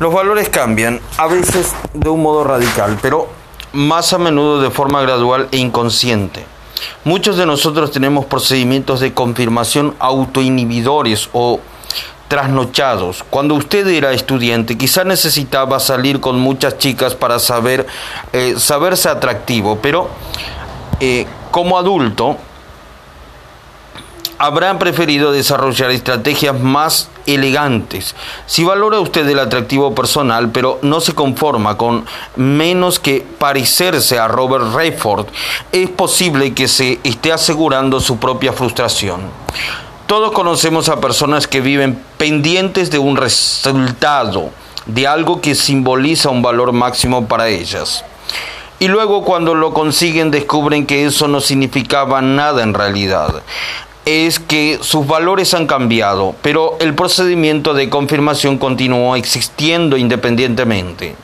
Los valores cambian, a veces de un modo radical, pero más a menudo de forma gradual e inconsciente. Muchos de nosotros tenemos procedimientos de confirmación autoinhibidores o trasnochados. Cuando usted era estudiante, quizá necesitaba salir con muchas chicas para saber eh, saberse atractivo, pero eh, como adulto habrán preferido desarrollar estrategias más elegantes. Si valora usted el atractivo personal, pero no se conforma con menos que parecerse a Robert Redford, es posible que se esté asegurando su propia frustración. Todos conocemos a personas que viven pendientes de un resultado, de algo que simboliza un valor máximo para ellas. Y luego cuando lo consiguen descubren que eso no significaba nada en realidad es que sus valores han cambiado, pero el procedimiento de confirmación continuó existiendo independientemente.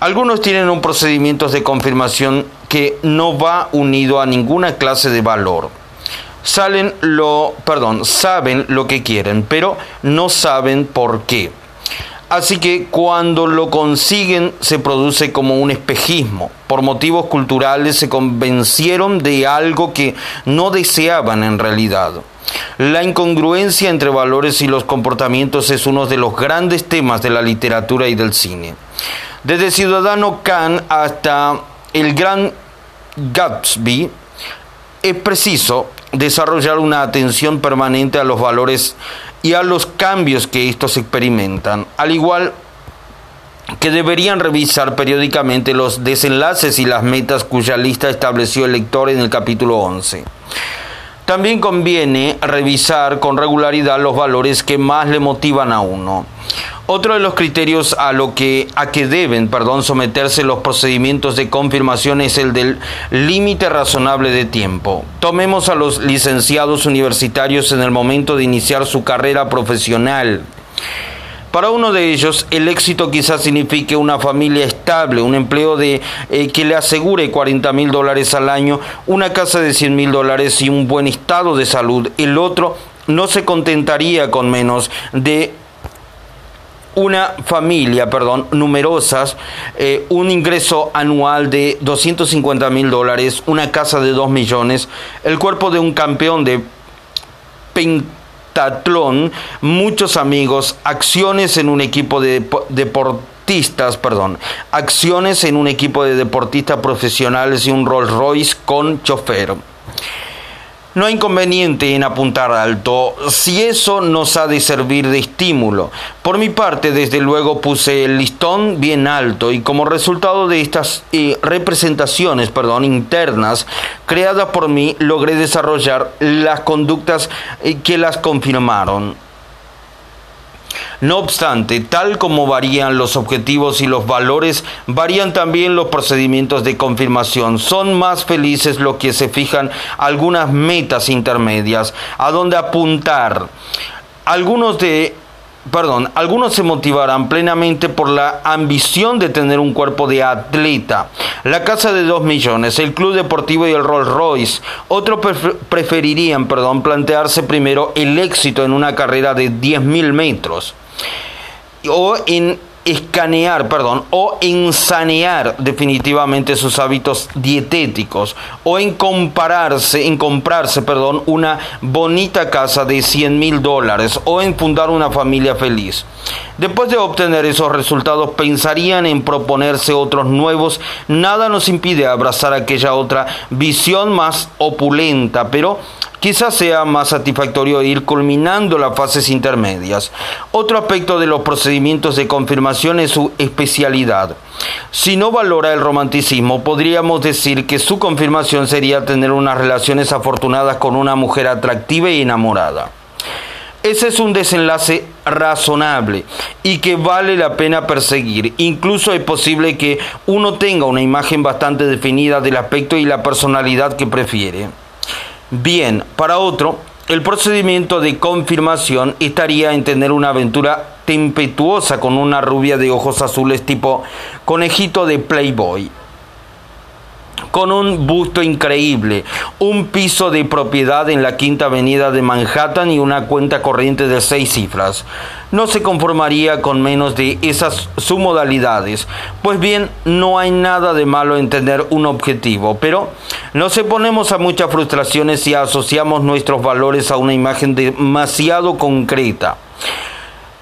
Algunos tienen un procedimiento de confirmación que no va unido a ninguna clase de valor. Salen lo, perdón, saben lo que quieren, pero no saben por qué. Así que cuando lo consiguen se produce como un espejismo. Por motivos culturales se convencieron de algo que no deseaban en realidad. La incongruencia entre valores y los comportamientos es uno de los grandes temas de la literatura y del cine. Desde Ciudadano Khan hasta el gran Gatsby, es preciso desarrollar una atención permanente a los valores y a los cambios que estos experimentan, al igual que deberían revisar periódicamente los desenlaces y las metas cuya lista estableció el lector en el capítulo 11. También conviene revisar con regularidad los valores que más le motivan a uno. Otro de los criterios a lo que a que deben, perdón, someterse los procedimientos de confirmación es el del límite razonable de tiempo. Tomemos a los licenciados universitarios en el momento de iniciar su carrera profesional. Para uno de ellos, el éxito quizás signifique una familia estable, un empleo de, eh, que le asegure 40 mil dólares al año, una casa de 100 mil dólares y un buen estado de salud. El otro no se contentaría con menos de una familia, perdón, numerosas, eh, un ingreso anual de 250 mil dólares, una casa de 2 millones, el cuerpo de un campeón de muchos amigos, acciones en un equipo de deportistas, perdón, acciones en un equipo de deportistas profesionales y un Rolls Royce con chofer. No hay inconveniente en apuntar alto si eso nos ha de servir de estímulo. Por mi parte, desde luego puse el listón bien alto y como resultado de estas eh, representaciones perdón, internas creadas por mí, logré desarrollar las conductas eh, que las confirmaron. No obstante, tal como varían los objetivos y los valores, varían también los procedimientos de confirmación. Son más felices los que se fijan algunas metas intermedias a donde apuntar. Algunos de perdón, algunos se motivarán plenamente por la ambición de tener un cuerpo de atleta, la casa de dos millones, el club deportivo y el Rolls Royce. Otros preferirían, perdón, plantearse primero el éxito en una carrera de 10.000 metros o en escanear, perdón, o en sanear definitivamente sus hábitos dietéticos, o en compararse, en comprarse, perdón, una bonita casa de 100 mil dólares, o en fundar una familia feliz. Después de obtener esos resultados, pensarían en proponerse otros nuevos. Nada nos impide abrazar aquella otra visión más opulenta, pero quizás sea más satisfactorio ir culminando las fases intermedias. Otro aspecto de los procedimientos de confirmación es su especialidad. Si no valora el romanticismo, podríamos decir que su confirmación sería tener unas relaciones afortunadas con una mujer atractiva y enamorada. Ese es un desenlace razonable y que vale la pena perseguir. Incluso es posible que uno tenga una imagen bastante definida del aspecto y la personalidad que prefiere. Bien, para otro, el procedimiento de confirmación estaría en tener una aventura tempestuosa con una rubia de ojos azules tipo conejito de Playboy. Con un busto increíble, un piso de propiedad en la Quinta Avenida de Manhattan y una cuenta corriente de seis cifras. No se conformaría con menos de esas submodalidades. Pues bien, no hay nada de malo en tener un objetivo, pero nos exponemos a muchas frustraciones si asociamos nuestros valores a una imagen demasiado concreta.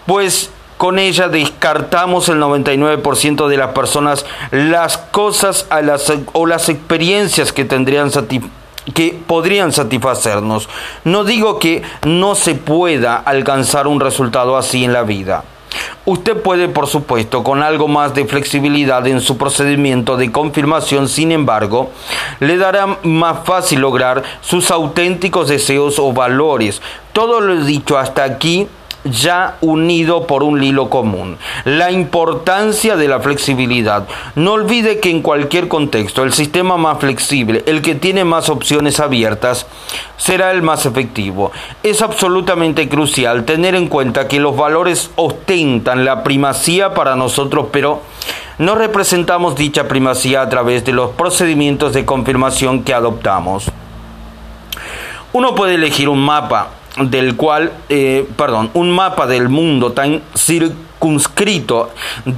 Pues con ella descartamos el 99% de las personas las cosas o las experiencias que tendrían que podrían satisfacernos. No digo que no se pueda alcanzar un resultado así en la vida. Usted puede, por supuesto, con algo más de flexibilidad en su procedimiento de confirmación, sin embargo, le dará más fácil lograr sus auténticos deseos o valores. Todo lo dicho hasta aquí ya unido por un hilo común. La importancia de la flexibilidad. No olvide que en cualquier contexto el sistema más flexible, el que tiene más opciones abiertas, será el más efectivo. Es absolutamente crucial tener en cuenta que los valores ostentan la primacía para nosotros, pero no representamos dicha primacía a través de los procedimientos de confirmación que adoptamos. Uno puede elegir un mapa del cual, eh, perdón, un mapa del mundo tan circunscrito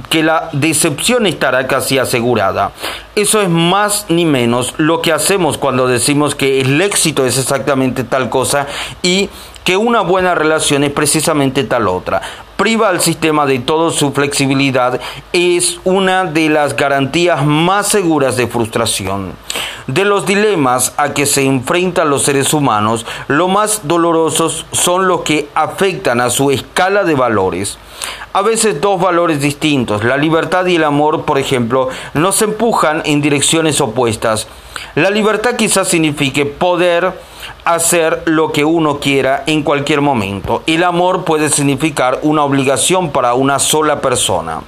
que la decepción estará casi asegurada. Eso es más ni menos lo que hacemos cuando decimos que el éxito es exactamente tal cosa y que una buena relación es precisamente tal otra. Priva al sistema de toda su flexibilidad es una de las garantías más seguras de frustración. De los dilemas a que se enfrentan los seres humanos, lo más dolorosos son los que afectan a su escala de valores. A veces dos valores distintos, la libertad y el amor, por ejemplo, nos empujan en direcciones opuestas. La libertad quizás signifique poder hacer lo que uno quiera en cualquier momento. El amor puede significar una obligación para una sola persona.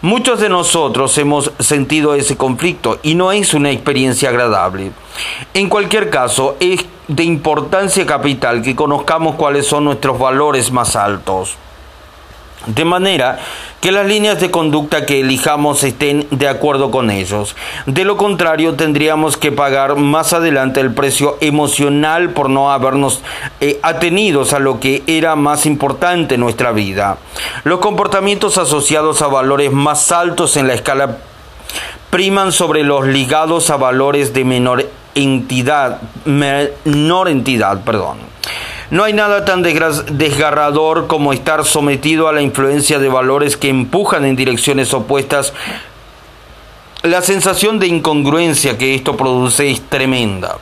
Muchos de nosotros hemos sentido ese conflicto y no es una experiencia agradable. En cualquier caso, es de importancia capital que conozcamos cuáles son nuestros valores más altos. De manera que las líneas de conducta que elijamos estén de acuerdo con ellos. De lo contrario, tendríamos que pagar más adelante el precio emocional por no habernos eh, atenidos a lo que era más importante en nuestra vida. Los comportamientos asociados a valores más altos en la escala priman sobre los ligados a valores de menor entidad, menor entidad, perdón. No hay nada tan desgarrador como estar sometido a la influencia de valores que empujan en direcciones opuestas. La sensación de incongruencia que esto produce es tremenda.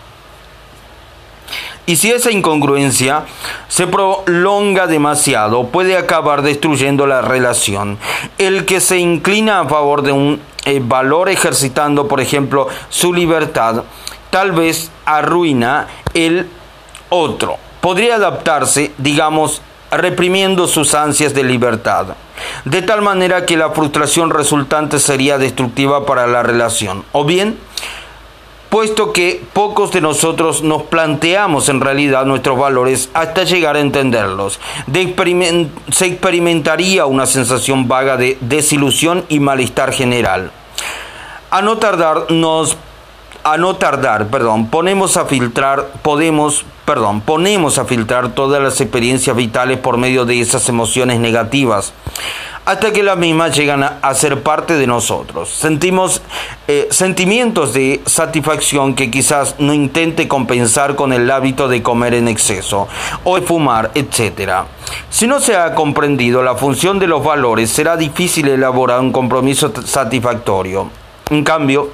Y si esa incongruencia se prolonga demasiado, puede acabar destruyendo la relación. El que se inclina a favor de un eh, valor ejercitando, por ejemplo, su libertad, tal vez arruina el otro podría adaptarse, digamos, reprimiendo sus ansias de libertad, de tal manera que la frustración resultante sería destructiva para la relación. O bien, puesto que pocos de nosotros nos planteamos en realidad nuestros valores hasta llegar a entenderlos, se experimentaría una sensación vaga de desilusión y malestar general. A no tardar nos a no tardar, perdón, ponemos a filtrar, podemos, perdón, ponemos a filtrar todas las experiencias vitales por medio de esas emociones negativas, hasta que las mismas llegan a, ser parte de nosotros. Sentimos eh, sentimientos de satisfacción que quizás no intente compensar con el hábito de comer en exceso o fumar, etc. Si no se ha comprendido la función de los valores, será difícil elaborar un compromiso satisfactorio. En cambio,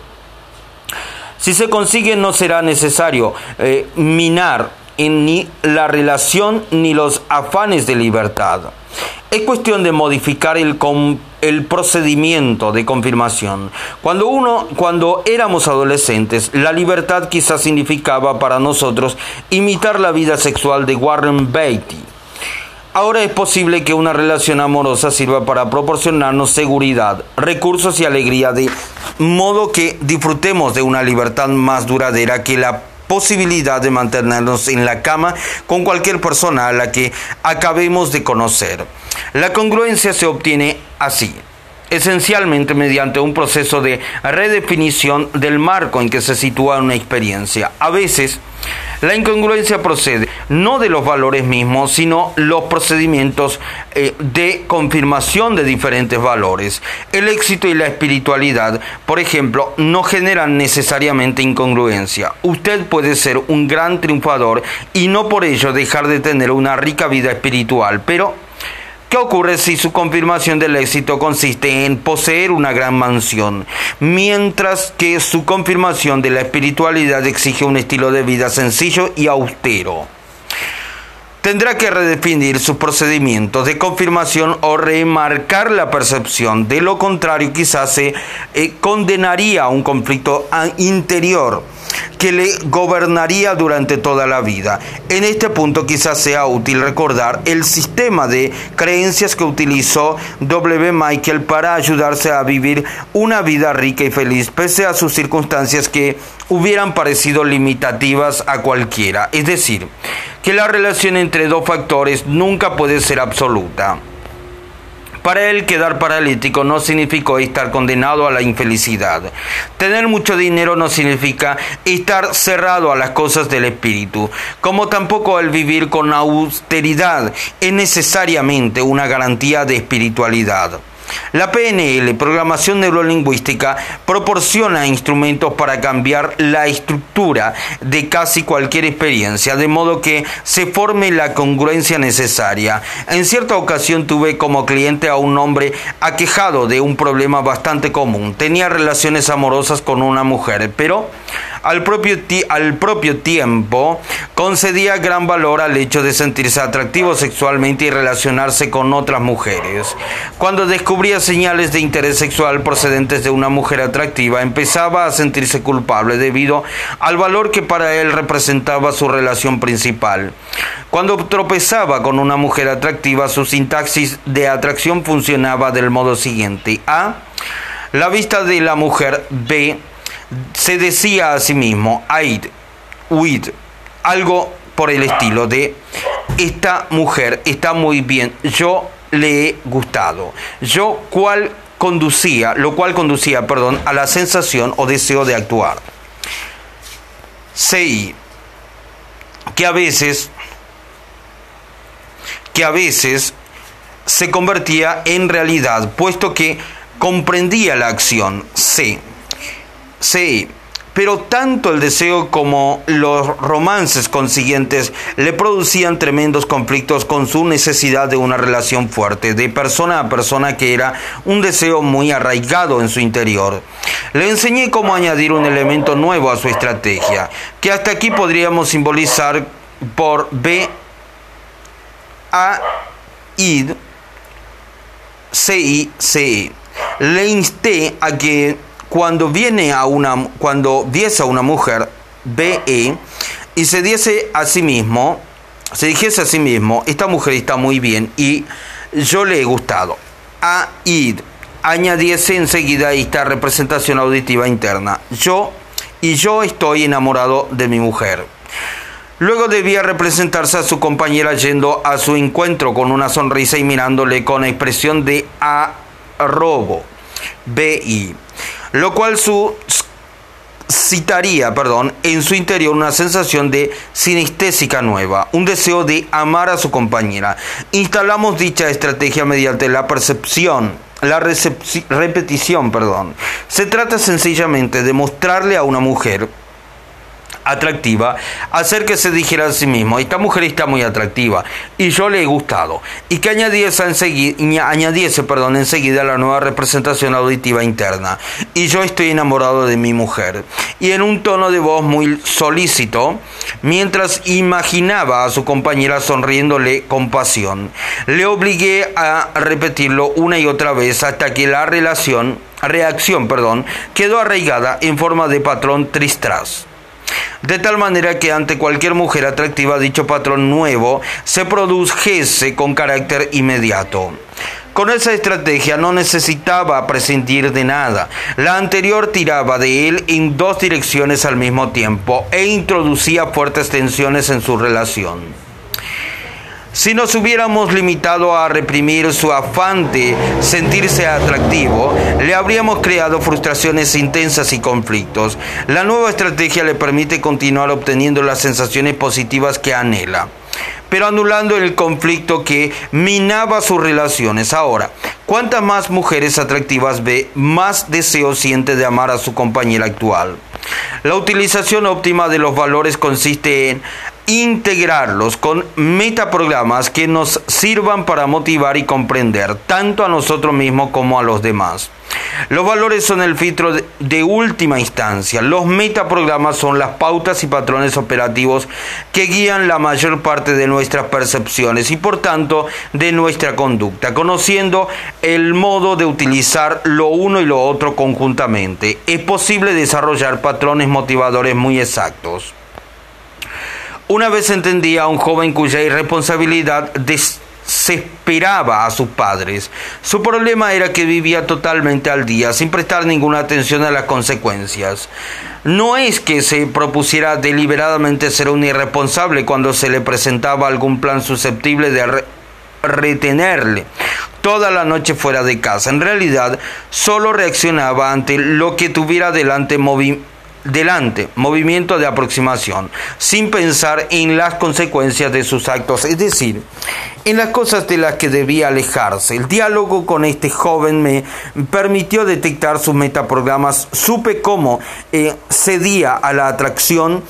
si se consigue no será necesario eh, minar en ni la relación ni los afanes de libertad. Es cuestión de modificar el, el procedimiento de confirmación. Cuando uno, cuando éramos adolescentes, la libertad quizás significaba para nosotros imitar la vida sexual de Warren Beatty Ahora es posible que una relación amorosa sirva para proporcionarnos seguridad, recursos y alegría de modo que disfrutemos de una libertad más duradera que la posibilidad de mantenernos en la cama con cualquier persona a la que acabemos de conocer. La congruencia se obtiene así. esencialmente mediante un proceso de redefinición del marco en que se sitúa una experiencia. A veces, la incongruencia procede no de los valores mismos, sino los procedimientos eh, de confirmación de diferentes valores. El éxito y la espiritualidad, por ejemplo, no generan necesariamente incongruencia. Usted puede ser un gran triunfador y no por ello dejar de tener una rica vida espiritual, pero ¿Qué ocurre si su confirmación del éxito consiste en poseer una gran mansión, mientras que su confirmación de la espiritualidad exige un estilo de vida sencillo y austero? Tendrá que redefinir sus procedimientos de confirmación o remarcar la percepción. De lo contrario, quizás se eh, condenaría a un conflicto interior que le gobernaría durante toda la vida. En este punto quizás sea útil recordar el sistema de creencias que utilizó W. Michael para ayudarse a vivir una vida rica y feliz, pese a sus circunstancias que hubieran parecido limitativas a cualquiera. Es decir, que la relación entre dos factores nunca puede ser absoluta. Para él quedar paralítico no significó estar condenado a la infelicidad. Tener mucho dinero no significa estar cerrado a las cosas del espíritu, como tampoco el vivir con austeridad es necesariamente una garantía de espiritualidad. La PNL, Programación Neurolingüística, proporciona instrumentos para cambiar la estructura de casi cualquier experiencia, de modo que se forme la congruencia necesaria. En cierta ocasión tuve como cliente a un hombre aquejado de un problema bastante común. Tenía relaciones amorosas con una mujer, pero al propio, al propio tiempo concedía gran valor al hecho de sentirse atractivo sexualmente y relacionarse con otras mujeres. Cuando descubría señales de interés sexual procedentes de una mujer atractiva, empezaba a sentirse culpable debido al valor que para él representaba su relación principal. Cuando tropezaba con una mujer atractiva, su sintaxis de atracción funcionaba del modo siguiente. A. La vista de la mujer. B se decía a sí mismo, Aid, Uid, algo por el estilo de, esta mujer está muy bien, yo le he gustado. Yo cual conducía, lo cual conducía, perdón, a la sensación o deseo de actuar. Sei que a veces que a veces se convertía en realidad, puesto que comprendía la acción. C Sí, pero tanto el deseo como los romances consiguientes le producían tremendos conflictos con su necesidad de una relación fuerte, de persona a persona que era un deseo muy arraigado en su interior. Le enseñé cómo añadir un elemento nuevo a su estrategia, que hasta aquí podríamos simbolizar por B, A, ID, C, I, C. E. Le insté a que cuando viene a una, cuando viese a una mujer, BE, y se diese a sí mismo, se dijese a sí mismo, esta mujer está muy bien y yo le he gustado. A id, añadiese enseguida esta representación auditiva interna. Yo y yo estoy enamorado de mi mujer. Luego debía representarse a su compañera yendo a su encuentro con una sonrisa y mirándole con expresión de arrobo. BI lo cual citaría, perdón, en su interior una sensación de sinestésica nueva, un deseo de amar a su compañera. Instalamos dicha estrategia mediante la percepción, la repetición, perdón. Se trata sencillamente de mostrarle a una mujer atractiva, hacer que se dijera a sí mismo, esta mujer está muy atractiva y yo le he gustado, y que añadiese, enseguida, añadiese perdón, enseguida la nueva representación auditiva interna, y yo estoy enamorado de mi mujer, y en un tono de voz muy solícito, mientras imaginaba a su compañera sonriéndole con pasión, le obligué a repetirlo una y otra vez hasta que la relación reacción, perdón, quedó arraigada en forma de patrón tristras de tal manera que ante cualquier mujer atractiva dicho patrón nuevo se produjese con carácter inmediato. Con esa estrategia no necesitaba prescindir de nada. La anterior tiraba de él en dos direcciones al mismo tiempo e introducía fuertes tensiones en su relación. Si nos hubiéramos limitado a reprimir su afán de sentirse atractivo, le habríamos creado frustraciones intensas y conflictos. La nueva estrategia le permite continuar obteniendo las sensaciones positivas que anhela pero anulando el conflicto que minaba sus relaciones. Ahora, cuantas más mujeres atractivas ve, más deseo siente de amar a su compañera actual. La utilización óptima de los valores consiste en integrarlos con metaprogramas que nos sirvan para motivar y comprender tanto a nosotros mismos como a los demás. Los valores son el filtro de, última instancia. Los metaprogramas son las pautas y patrones operativos que guían la mayor parte de nuestras percepciones y por tanto de nuestra conducta. Conociendo el modo de utilizar lo uno y lo otro conjuntamente, es posible desarrollar patrones motivadores muy exactos. Una vez entendía a un joven cuya irresponsabilidad desesperaba a sus padres. Su problema era que vivía totalmente al día, sin prestar ninguna atención a las consecuencias. No es que se propusiera deliberadamente ser un irresponsable cuando se le presentaba algún plan susceptible de retenerle toda la noche fuera de casa. En realidad, solo reaccionaba ante lo que tuviera delante movimiento delante, movimiento de aproximación, sin pensar en las consecuencias de sus actos, es decir, en las cosas de las que debía alejarse. El diálogo con este joven me permitió detectar sus metaprogramas, supe cómo eh, cedía a la atracción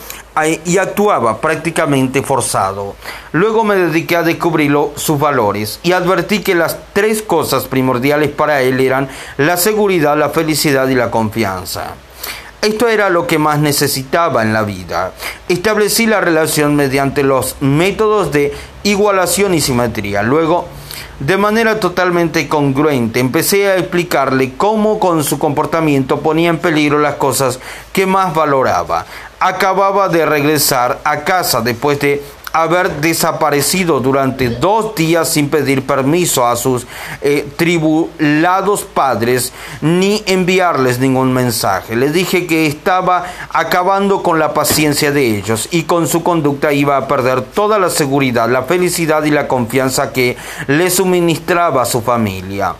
eh, y actuaba prácticamente forzado. Luego me dediqué a descubrir sus valores y advertí que las tres cosas primordiales para él eran la seguridad, la felicidad y la confianza. Esto era lo que más necesitaba en la vida. Establecí la relación mediante los métodos de igualación y simetría. Luego, de manera totalmente congruente, empecé a explicarle cómo con su comportamiento ponía en peligro las cosas que más valoraba. Acababa de regresar a casa después de haber desaparecido durante dos días sin pedir permiso a sus eh, tribulados padres ni enviarles ningún mensaje. Le dije que estaba acabando con la paciencia de ellos y con su conducta iba a perder toda la seguridad, la felicidad y la confianza que le suministraba a su familia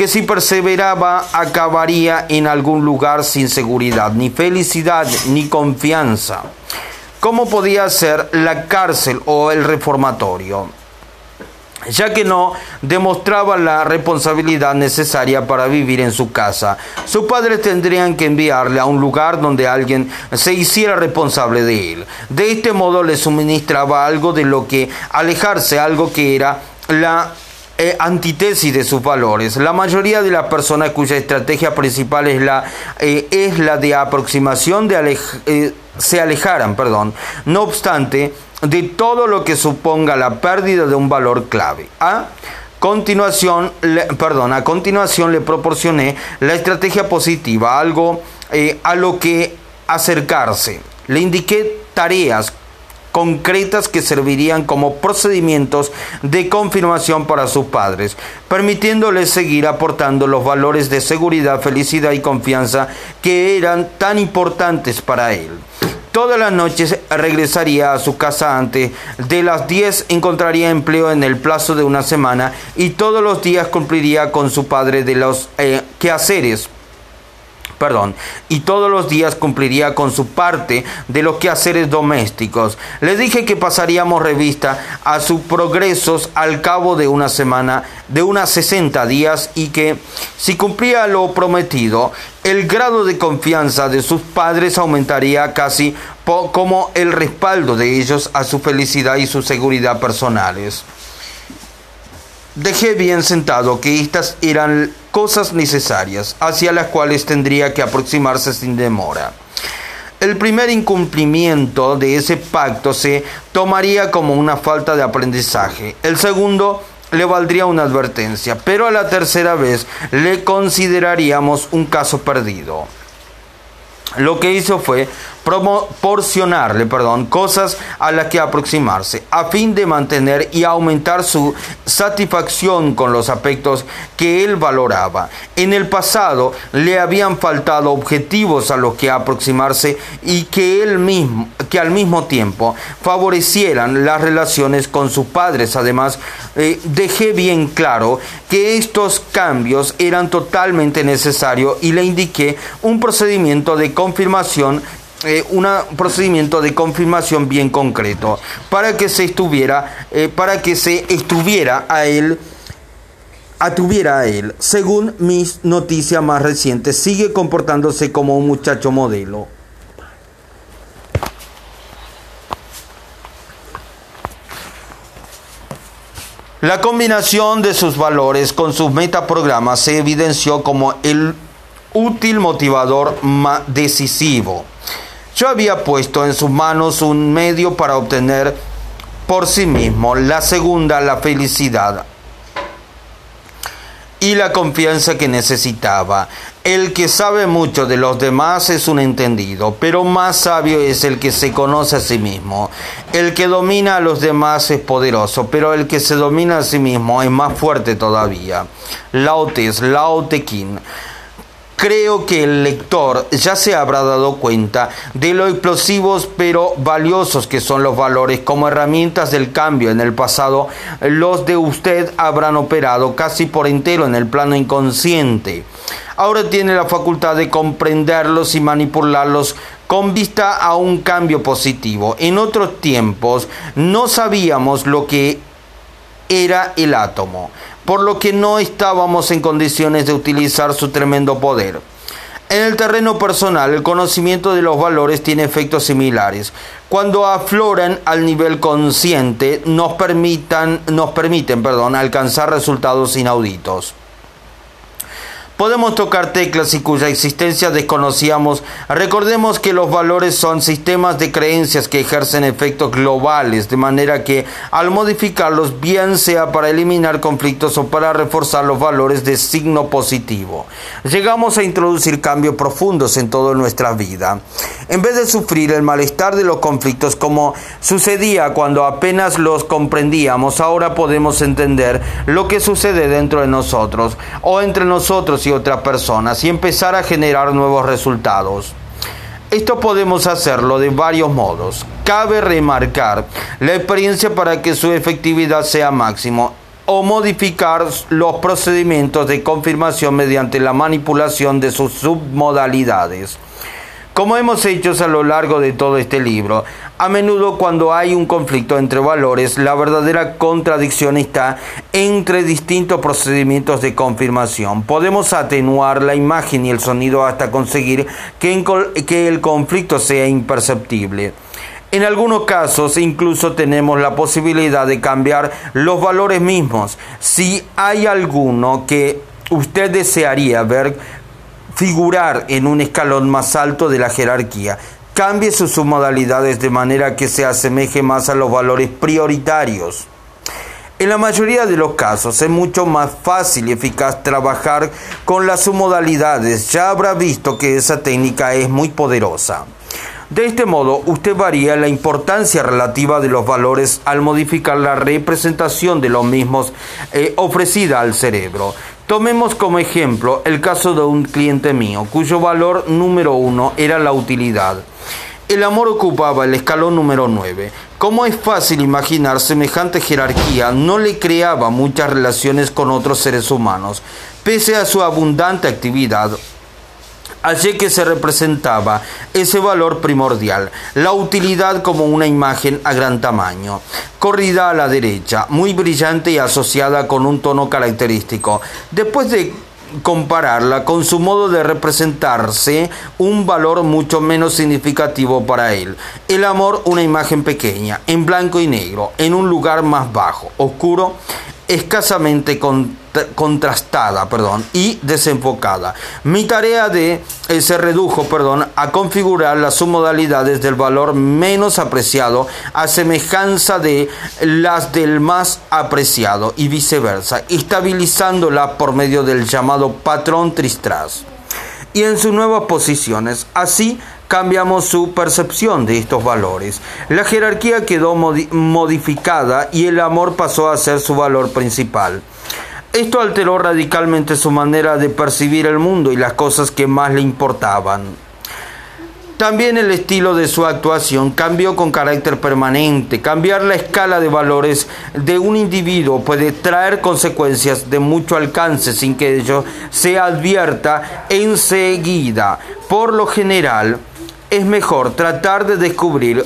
que si perseveraba acabaría en algún lugar sin seguridad, ni felicidad, ni confianza. ¿Cómo podía ser la cárcel o el reformatorio? ya que no demostraba la responsabilidad necesaria para vivir en su casa. Sus padres tendrían que enviarle a un lugar donde alguien se hiciera responsable de él. De este modo le suministraba algo de lo que alejarse, algo que era la eh, antítesis de sus valores. La mayoría de las personas cuya estrategia principal es la, eh, es la de aproximación de eh, se alejaran, perdón, no obstante, de todo lo que suponga la pérdida de un valor clave. A continuación, perdón, a continuación le proporcioné la estrategia positiva, algo a lo que acercarse. Le indiqué tareas concretas que servirían como procedimientos de confirmación para sus padres, permitiéndoles seguir aportando los valores de seguridad, felicidad y confianza que eran tan importantes para él. Todas las noches regresaría a su casa antes de las 10, encontraría empleo en el plazo de una semana y todos los días cumpliría con su padre de los eh, quehaceres perdón, y todos los días cumpliría con su parte de los quehaceres domésticos. Le dije que pasaríamos revista a sus progresos al cabo de una semana, de unas 60 días, y que si cumplía lo prometido, el grado de confianza de sus padres aumentaría casi como el respaldo de ellos a su felicidad y su seguridad personales. Dejé bien sentado que estas eran cosas necesarias hacia las cuales tendría que aproximarse sin demora. El primer incumplimiento de ese pacto se tomaría como una falta de aprendizaje. El segundo le valdría una advertencia, pero a la tercera vez le consideraríamos un caso perdido. Lo que hizo fue proporcionarle, perdón, cosas a las que aproximarse, a fin de mantener y aumentar su satisfacción con los aspectos que él valoraba. En el pasado le habían faltado objetivos a los que aproximarse y que él mismo, que al mismo tiempo favorecieran las relaciones con sus padres. Además, eh, dejé bien claro que estos cambios eran totalmente necesarios y le indiqué un procedimiento de confirmación eh, un procedimiento de confirmación bien concreto para que se estuviera eh, para que se estuviera a él atuviera a él según mis noticias más recientes sigue comportándose como un muchacho modelo La combinación de sus valores con sus metaprogramas se evidenció como el útil motivador más decisivo. Yo había puesto en sus manos un medio para obtener por sí mismo la segunda, la felicidad y la confianza que necesitaba. El que sabe mucho de los demás es un entendido, pero más sabio es el que se conoce a sí mismo. El que domina a los demás es poderoso, pero el que se domina a sí mismo es más fuerte todavía. Laotes, Laotequín. Creo que el lector ya se habrá dado cuenta de lo explosivos pero valiosos que son los valores como herramientas del cambio. En el pasado, los de usted habrán operado casi por entero en el plano inconsciente. Ahora tiene la facultad de comprenderlos y manipularlos con vista a un cambio positivo. En otros tiempos no sabíamos lo que era el átomo por lo que no estábamos en condiciones de utilizar su tremendo poder. En el terreno personal, el conocimiento de los valores tiene efectos similares. Cuando afloran al nivel consciente, nos, permitan, nos permiten perdón, alcanzar resultados inauditos. Podemos tocar teclas y cuya existencia desconocíamos. Recordemos que los valores son sistemas de creencias que ejercen efectos globales, de manera que al modificarlos, bien sea para eliminar conflictos o para reforzar los valores de signo positivo, llegamos a introducir cambios profundos en toda nuestra vida. En vez de sufrir el malestar de los conflictos como sucedía cuando apenas los comprendíamos, ahora podemos entender lo que sucede dentro de nosotros o entre nosotros y otras personas y empezar a generar nuevos resultados. Esto podemos hacerlo de varios modos. Cabe remarcar la experiencia para que su efectividad sea máximo o modificar los procedimientos de confirmación mediante la manipulación de sus submodalidades. Como hemos hecho a lo largo de todo este libro, a menudo cuando hay un conflicto entre valores, la verdadera contradicción está entre distintos procedimientos de confirmación. Podemos atenuar la imagen y el sonido hasta conseguir que el conflicto sea imperceptible. En algunos casos incluso tenemos la posibilidad de cambiar los valores mismos. Si hay alguno que usted desearía ver figurar en un escalón más alto de la jerarquía. Cambie sus submodalidades de manera que se asemeje más a los valores prioritarios. En la mayoría de los casos es mucho más fácil y eficaz trabajar con las submodalidades. Ya habrá visto que esa técnica es muy poderosa. De este modo, usted varía la importancia relativa de los valores al modificar la representación de los mismos eh, ofrecida al cerebro. Tomemos como ejemplo el caso de un cliente mío, cuyo valor número uno era la utilidad. El amor ocupaba el escalón número 9. Como es fácil imaginar, semejante jerarquía no le creaba muchas relaciones con otros seres humanos. Pese a su abundante actividad, Allí que se representaba ese valor primordial, la utilidad como una imagen a gran tamaño, corrida a la derecha, muy brillante y asociada con un tono característico. Después de compararla con su modo de representarse, un valor mucho menos significativo para él. El amor, una imagen pequeña, en blanco y negro, en un lugar más bajo, oscuro, escasamente contrastada perdón, y desenfocada. Mi tarea de, eh, se redujo perdón, a configurar las submodalidades del valor menos apreciado a semejanza de las del más apreciado y viceversa, estabilizándola por medio del llamado patrón tristras y en sus nuevas posiciones. Así cambiamos su percepción de estos valores. La jerarquía quedó modificada y el amor pasó a ser su valor principal. Esto alteró radicalmente su manera de percibir el mundo y las cosas que más le importaban. También el estilo de su actuación cambió con carácter permanente. Cambiar la escala de valores de un individuo puede traer consecuencias de mucho alcance sin que ello se advierta enseguida. Por lo general, es mejor tratar de descubrir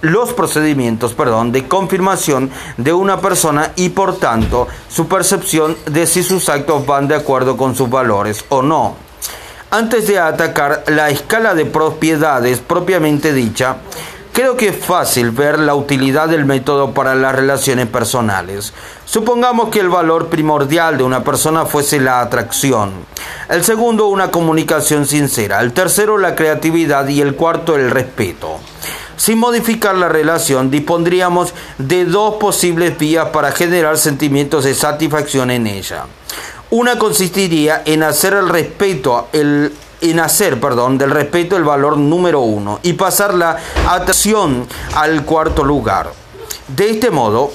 los procedimientos perdón, de confirmación de una persona y por tanto su percepción de si sus actos van de acuerdo con sus valores o no. Antes de atacar la escala de propiedades propiamente dicha, creo que es fácil ver la utilidad del método para las relaciones personales. Supongamos que el valor primordial de una persona fuese la atracción, el segundo una comunicación sincera, el tercero la creatividad y el cuarto el respeto. Sin modificar la relación, dispondríamos de dos posibles vías para generar sentimientos de satisfacción en ella. Una consistiría en hacer el respeto, el, en hacer, perdón, del respeto el valor número uno y pasar la atracción al cuarto lugar. De este modo,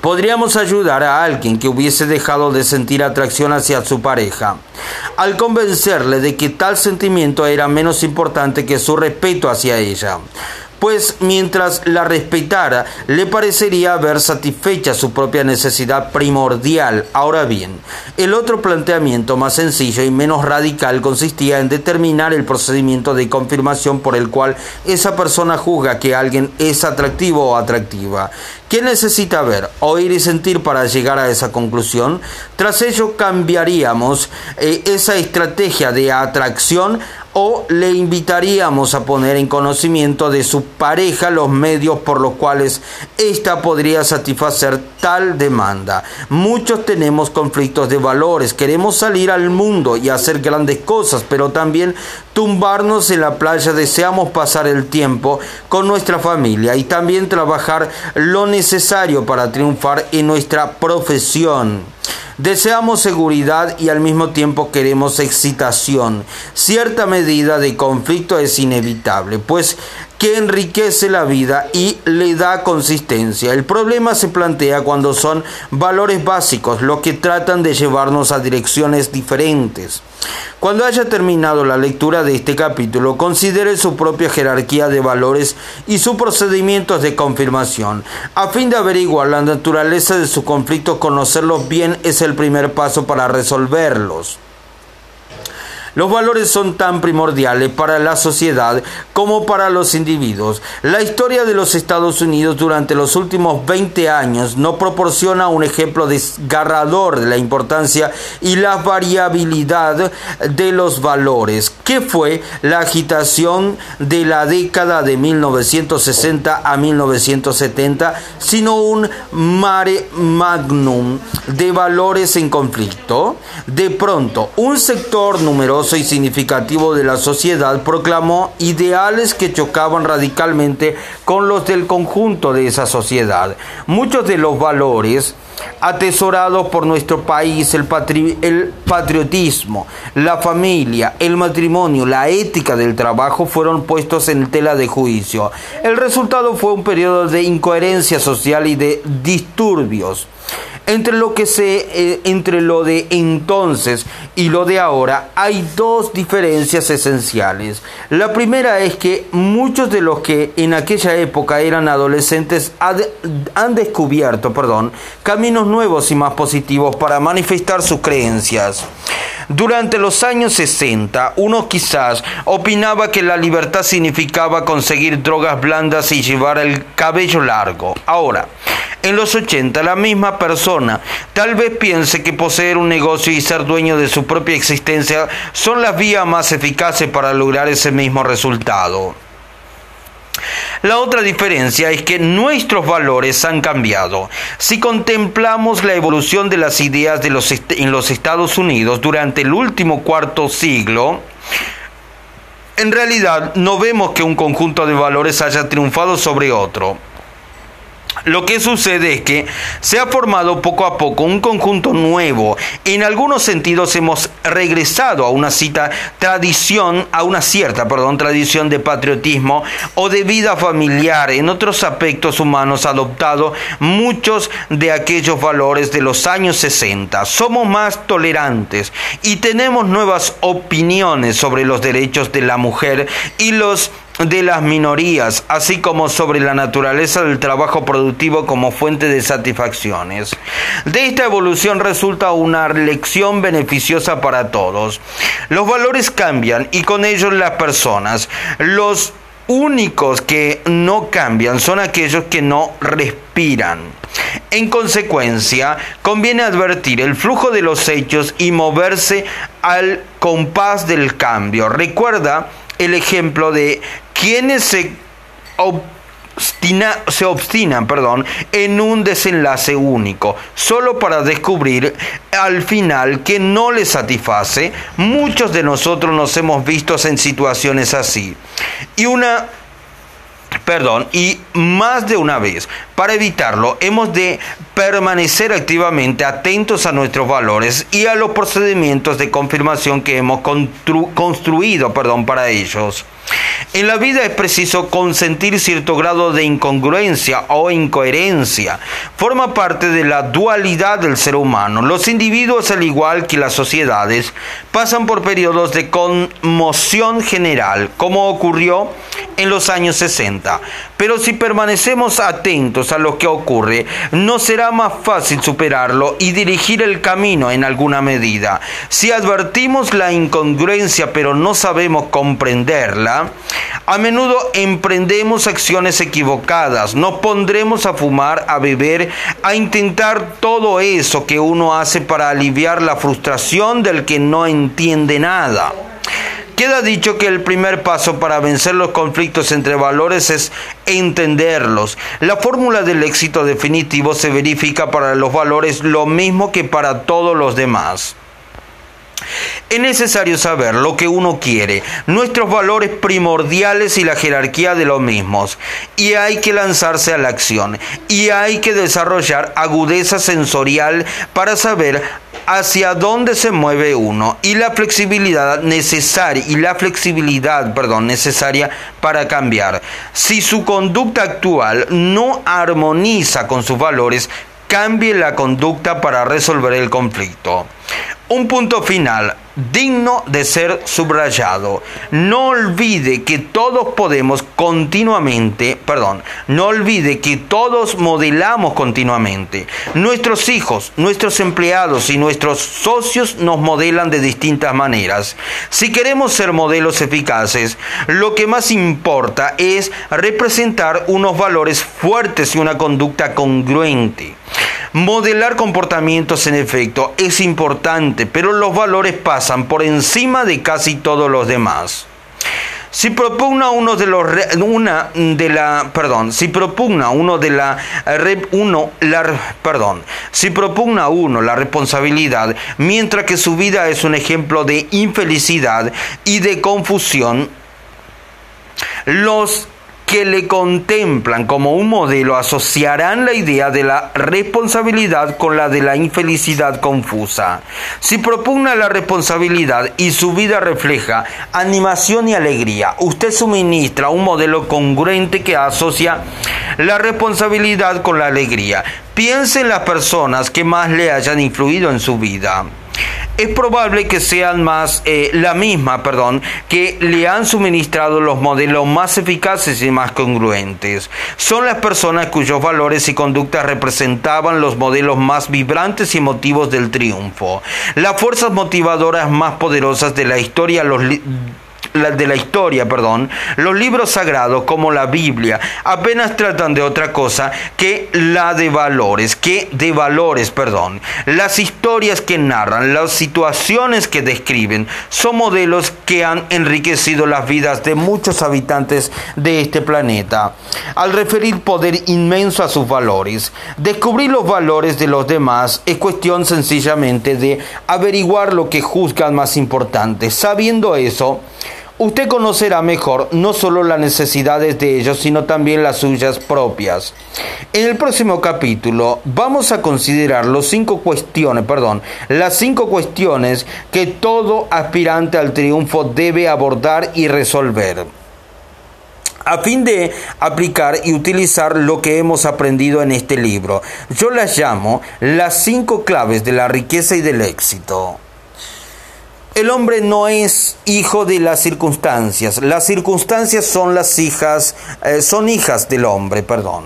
podríamos ayudar a alguien que hubiese dejado de sentir atracción hacia su pareja, al convencerle de que tal sentimiento era menos importante que su respeto hacia ella pues mientras la respetara le parecería haber satisfecha su propia necesidad primordial. Ahora bien, el otro planteamiento más sencillo y menos radical consistía en determinar el procedimiento de confirmación por el cual esa persona juzga que alguien es atractivo o atractiva. ¿Qué necesita ver, oír y sentir para llegar a esa conclusión? Tras ello cambiaríamos eh, esa estrategia de atracción o le invitaríamos a poner en conocimiento de su pareja los medios por los cuales ésta podría satisfacer tal demanda. Muchos tenemos conflictos de valores, queremos salir al mundo y hacer grandes cosas, pero también tumbarnos en la playa, deseamos pasar el tiempo con nuestra familia y también trabajar lo necesario para triunfar en nuestra profesión. Deseamos seguridad y al mismo tiempo queremos excitación. Cierta medida de conflicto es inevitable, pues que enriquece la vida y le da consistencia. El problema se plantea cuando son valores básicos los que tratan de llevarnos a direcciones diferentes. Cuando haya terminado la lectura de este capítulo, considere su propia jerarquía de valores y sus procedimientos de confirmación. A fin de averiguar la naturaleza de sus conflictos, conocerlos bien es el primer paso para resolverlos. Los valores son tan primordiales para la sociedad como para los individuos. La historia de los Estados Unidos durante los últimos 20 años no proporciona un ejemplo desgarrador de la importancia y la variabilidad de los valores, que fue la agitación de la década de 1960 a 1970, sino un mare magnum de valores en conflicto. De pronto, un sector numeroso y significativo de la sociedad proclamó ideales que chocaban radicalmente con los del conjunto de esa sociedad. Muchos de los valores atesorados por nuestro país, el, el, patriotismo, la familia, el matrimonio, la ética del trabajo fueron puestos en tela de juicio. El resultado fue un periodo de incoherencia social y de disturbios. Entre lo que se eh, entre lo de entonces y lo de ahora hay dos diferencias esenciales. La primera es que muchos de los que en aquella época eran adolescentes han descubierto, perdón, caminos nuevos y más positivos para manifestar sus creencias. Durante los años 60, uno quizás opinaba que la libertad significaba conseguir drogas blandas y llevar el cabello largo. Ahora, en los 80 la misma persona tal vez piense que poseer un negocio y ser dueño de su propia existencia son las vías más eficaces para lograr ese mismo resultado. La otra diferencia es que nuestros valores han cambiado. Si contemplamos la evolución de las ideas de los en los Estados Unidos durante el último cuarto siglo, en realidad no vemos que un conjunto de valores haya triunfado sobre otro. Lo que sucede es que se ha formado poco a poco un conjunto nuevo. En algunos sentidos hemos regresado a una cita tradición, a una cierta, perdón, tradición de patriotismo o de vida familiar. En otros aspectos humanos adoptado muchos de aquellos valores de los años 60. Somos más tolerantes y tenemos nuevas opiniones sobre los derechos de la mujer y los de las minorías, así como sobre la naturaleza del trabajo productivo como fuente de satisfacciones. De esta evolución resulta una lección beneficiosa para todos. Los valores cambian y con ellos las personas. Los únicos que no cambian son aquellos que no respiran. En consecuencia, conviene advertir el flujo de los hechos y moverse al compás del cambio. Recuerda el ejemplo de quienes se, se obstinan perdón, en un desenlace único, solo para descubrir al final que no les satisface. Muchos de nosotros nos hemos visto en situaciones así. Y una perdón, y más de una vez. Para evitarlo, hemos de permanecer activamente atentos a nuestros valores y a los procedimientos de confirmación que hemos construido perdón, para ellos. En la vida es preciso consentir cierto grado de incongruencia o incoherencia. Forma parte de la dualidad del ser humano. Los individuos, al igual que las sociedades, pasan por periodos de conmoción general, como ocurrió en los años 60. Pero si permanecemos atentos a lo que ocurre, no será más fácil superarlo y dirigir el camino en alguna medida. Si advertimos la incongruencia pero no sabemos comprenderla, a menudo emprendemos acciones equivocadas, nos pondremos a fumar, a beber, a intentar todo eso que uno hace para aliviar la frustración del que no entiende nada. Queda dicho que el primer paso para vencer los conflictos entre valores es entenderlos. La fórmula del éxito definitivo se verifica para los valores lo mismo que para todos los demás. Es necesario saber lo que uno quiere, nuestros valores primordiales y la jerarquía de los mismos. Y hay que lanzarse a la acción. Y hay que desarrollar agudeza sensorial para saber hacia dónde se mueve uno y la flexibilidad necesaria y la flexibilidad, perdón, necesaria para cambiar. Si su conducta actual no armoniza con sus valores, cambie la conducta para resolver el conflicto. Un punto final digno de ser subrayado. No olvide que todos podemos continuamente, perdón, no olvide que todos modelamos continuamente. Nuestros hijos, nuestros empleados y nuestros socios nos modelan de distintas maneras. Si queremos ser modelos eficaces, lo que más importa es representar unos valores fuertes y una conducta congruente. Modelar comportamientos en efecto es importante, pero los valores pasan por encima de casi todos los demás. Si propugna uno de los una de la perdón, si propugna uno de la uno la perdón, si propugna uno la responsabilidad, mientras que su vida es un ejemplo de infelicidad y de confusión, los que le contemplan como un modelo asociarán la idea de la responsabilidad con la de la infelicidad confusa. Si propugna la responsabilidad y su vida refleja animación y alegría, usted suministra un modelo congruente que asocia la responsabilidad con la alegría. Piense en las personas que más le hayan influido en su vida es probable que sean más eh, la misma, perdón, que le han suministrado los modelos más eficaces y más congruentes. Son las personas cuyos valores y conductas representaban los modelos más vibrantes y motivos del triunfo. Las fuerzas motivadoras más poderosas de la historia los de la historia, perdón, los libros sagrados como la Biblia apenas tratan de otra cosa que la de valores, que de valores, perdón. Las historias que narran, las situaciones que describen, son modelos que han enriquecido las vidas de muchos habitantes de este planeta. Al referir poder inmenso a sus valores, descubrir los valores de los demás es cuestión sencillamente de averiguar lo que juzgan más importante. Sabiendo eso, usted conocerá mejor no solo las necesidades de ellos, sino también las suyas propias. En el próximo capítulo vamos a considerar las cinco cuestiones que todo aspirante al triunfo debe abordar y resolver a fin de aplicar y utilizar lo que hemos aprendido en este libro. Yo las llamo las cinco claves de la riqueza y del éxito. El hombre no es hijo de las circunstancias. Las circunstancias son las hijas, eh, son hijas del hombre, perdón.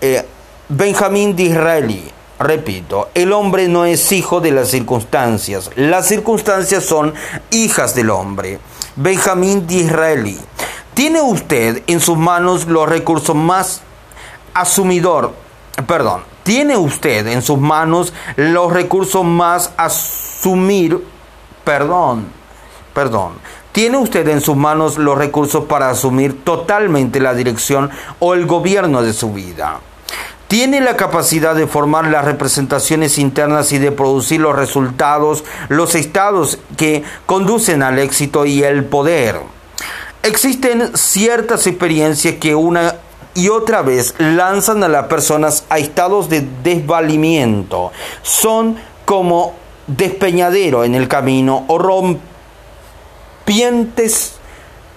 Eh, Benjamín Disraeli, repito, el hombre no es hijo de las circunstancias. Las circunstancias son hijas del hombre. Benjamín Disraeli. ¿Tiene usted en sus manos los recursos más asumidor, perdón, tiene usted en sus manos los recursos más asumir, perdón, perdón, tiene usted en sus manos los recursos para asumir totalmente la dirección o el gobierno de su vida. Tiene la capacidad de formar las representaciones internas y de producir los resultados, los estados que conducen al éxito y el poder. Existen ciertas experiencias que una y otra vez lanzan a las personas a estados de desvalimiento. Son como despeñadero en el camino o rompientes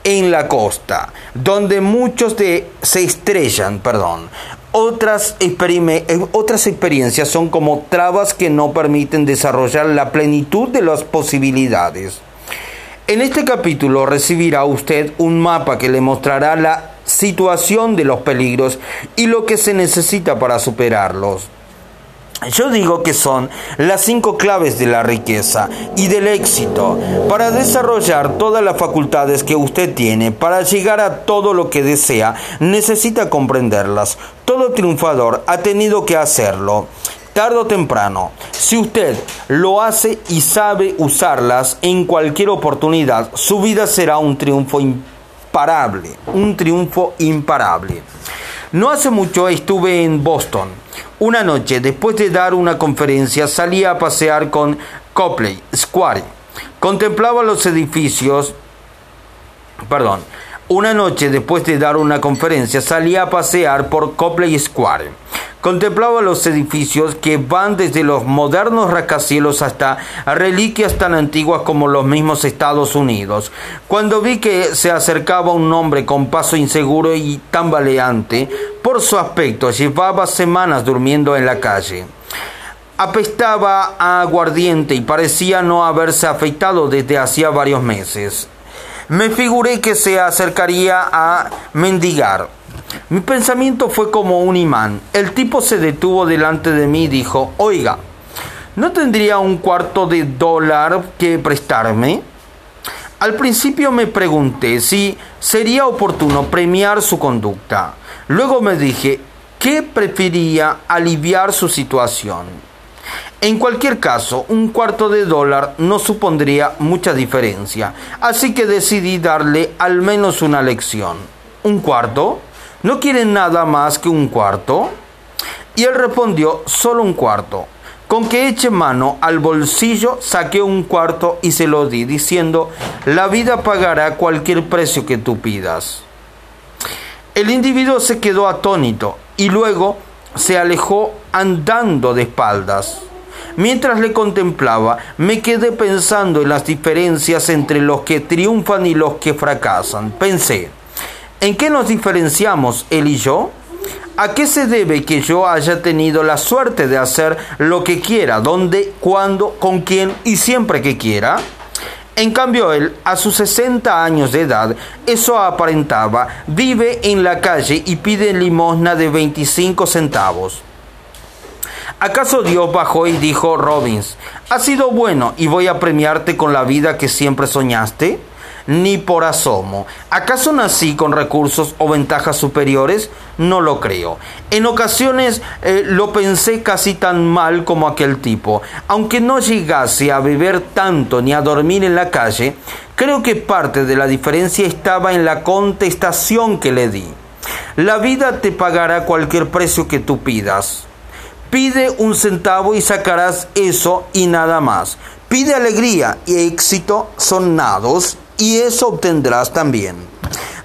en la costa, donde muchos de, se estrellan, perdón. Otras, eh, otras experiencias son como trabas que no permiten desarrollar la plenitud de las posibilidades. En este capítulo recibirá usted un mapa que le mostrará la situación de los peligros y lo que se necesita para superarlos. Yo digo que son las cinco claves de la riqueza y del éxito para desarrollar todas las facultades que usted tiene, para llegar a todo lo que desea, necesita comprenderlas. Todo triunfador ha tenido que hacerlo tarde o temprano, si usted lo hace y sabe usarlas en cualquier oportunidad, su vida será un triunfo imparable, un triunfo imparable. No hace mucho estuve en Boston. Una noche, después de dar una conferencia, salí a pasear con Copley Square. Contemplaba los edificios, perdón, una noche después de dar una conferencia salí a pasear por Copley Square. Contemplaba los edificios que van desde los modernos rascacielos hasta reliquias tan antiguas como los mismos Estados Unidos. Cuando vi que se acercaba un hombre con paso inseguro y tambaleante, por su aspecto llevaba semanas durmiendo en la calle. Apestaba a aguardiente y parecía no haberse afeitado desde hacía varios meses. Me figuré que se acercaría a mendigar. Mi pensamiento fue como un imán. El tipo se detuvo delante de mí y dijo, oiga, ¿no tendría un cuarto de dólar que prestarme? Al principio me pregunté si sería oportuno premiar su conducta. Luego me dije que prefería aliviar su situación. En cualquier caso, un cuarto de dólar no supondría mucha diferencia, así que decidí darle al menos una lección. ¿Un cuarto? ¿No quieren nada más que un cuarto? Y él respondió, solo un cuarto. Con que eche mano al bolsillo, saqué un cuarto y se lo di, diciendo, la vida pagará cualquier precio que tú pidas. El individuo se quedó atónito y luego se alejó andando de espaldas. Mientras le contemplaba, me quedé pensando en las diferencias entre los que triunfan y los que fracasan. Pensé, ¿En qué nos diferenciamos él y yo? ¿A qué se debe que yo haya tenido la suerte de hacer lo que quiera, dónde, cuándo, con quién y siempre que quiera? En cambio, él, a sus 60 años de edad, eso aparentaba, vive en la calle y pide limosna de 25 centavos. ¿Acaso Dios bajó y dijo, Robbins, has sido bueno y voy a premiarte con la vida que siempre soñaste? ni por asomo. ¿Acaso nací con recursos o ventajas superiores? No lo creo. En ocasiones eh, lo pensé casi tan mal como aquel tipo. Aunque no llegase a beber tanto ni a dormir en la calle, creo que parte de la diferencia estaba en la contestación que le di. La vida te pagará cualquier precio que tú pidas. Pide un centavo y sacarás eso y nada más. Pide alegría y éxito son nados y eso obtendrás también.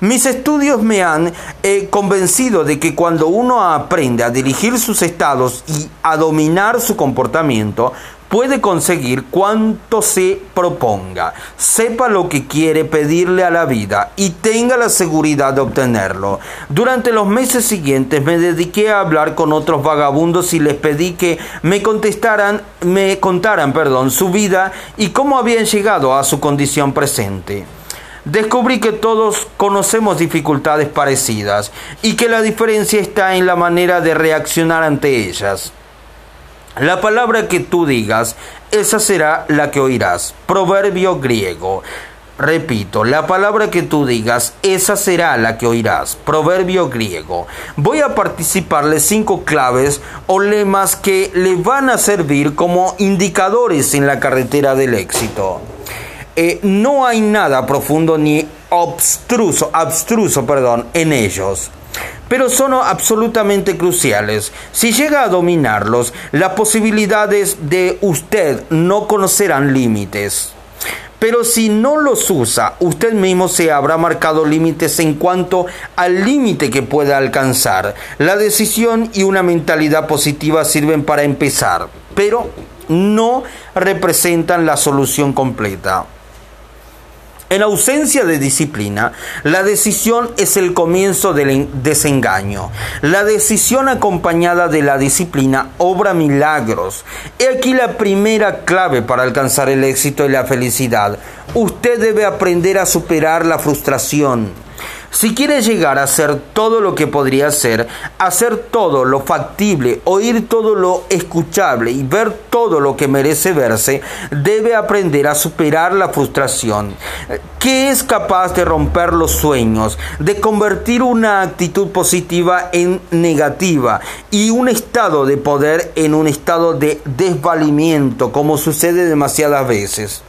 Mis estudios me han eh, convencido de que cuando uno aprende a dirigir sus estados y a dominar su comportamiento, puede conseguir cuanto se proponga, sepa lo que quiere pedirle a la vida y tenga la seguridad de obtenerlo. Durante los meses siguientes me dediqué a hablar con otros vagabundos y les pedí que me contestaran, me contaran, perdón, su vida y cómo habían llegado a su condición presente descubrí que todos conocemos dificultades parecidas y que la diferencia está en la manera de reaccionar ante ellas. La palabra que tú digas, esa será la que oirás. Proverbio griego. Repito, la palabra que tú digas, esa será la que oirás. Proverbio griego. Voy a participarle cinco claves o lemas que le van a servir como indicadores en la carretera del éxito. Eh, no hay nada profundo ni obstruso, abstruso, perdón, en ellos pero son absolutamente cruciales. Si llega a dominarlos, las posibilidades de usted no conocerán límites. Pero si no los usa, usted mismo se habrá marcado límites en cuanto al límite que pueda alcanzar. La decisión y una mentalidad positiva sirven para empezar, pero no representan la solución completa. En ausencia de disciplina, la decisión es el comienzo del desengaño. La decisión acompañada de la disciplina obra milagros. He aquí la primera clave para alcanzar el éxito y la felicidad. Usted debe aprender a superar la frustración. Si quiere llegar a ser todo lo que podría ser, hacer todo lo factible, oír todo lo escuchable y ver todo lo que merece verse, debe aprender a superar la frustración, que es capaz de romper los sueños, de convertir una actitud positiva en negativa y un estado de poder en un estado de desvalimiento, como sucede demasiadas veces.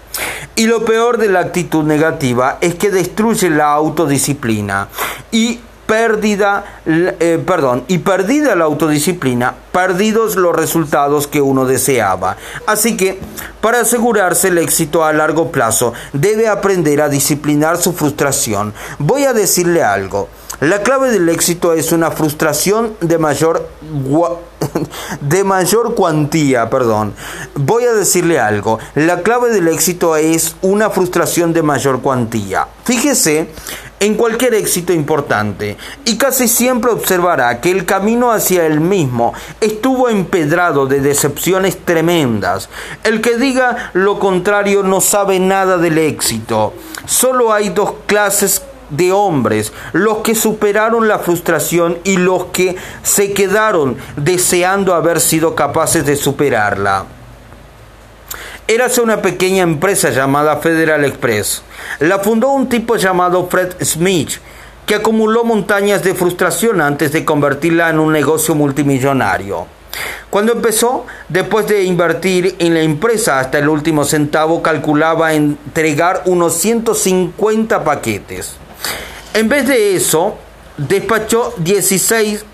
Y lo peor de la actitud negativa es que destruye la autodisciplina y pérdida, eh, perdón, y perdida la autodisciplina, perdidos los resultados que uno deseaba. Así que, para asegurarse el éxito a largo plazo, debe aprender a disciplinar su frustración. Voy a decirle algo. La clave del éxito es una frustración de mayor de mayor cuantía, perdón. Voy a decirle algo. La clave del éxito es una frustración de mayor cuantía. Fíjese en cualquier éxito importante y casi siempre observará que el camino hacia el mismo estuvo empedrado de decepciones tremendas. El que diga lo contrario no sabe nada del éxito. Solo hay dos clases de hombres, los que superaron la frustración y los que se quedaron deseando haber sido capaces de superarla. Érase una pequeña empresa llamada Federal Express. La fundó un tipo llamado Fred Smith, que acumuló montañas de frustración antes de convertirla en un negocio multimillonario. Cuando empezó, después de invertir en la empresa hasta el último centavo, calculaba entregar unos 150 paquetes. En vez de eso, despachó 16,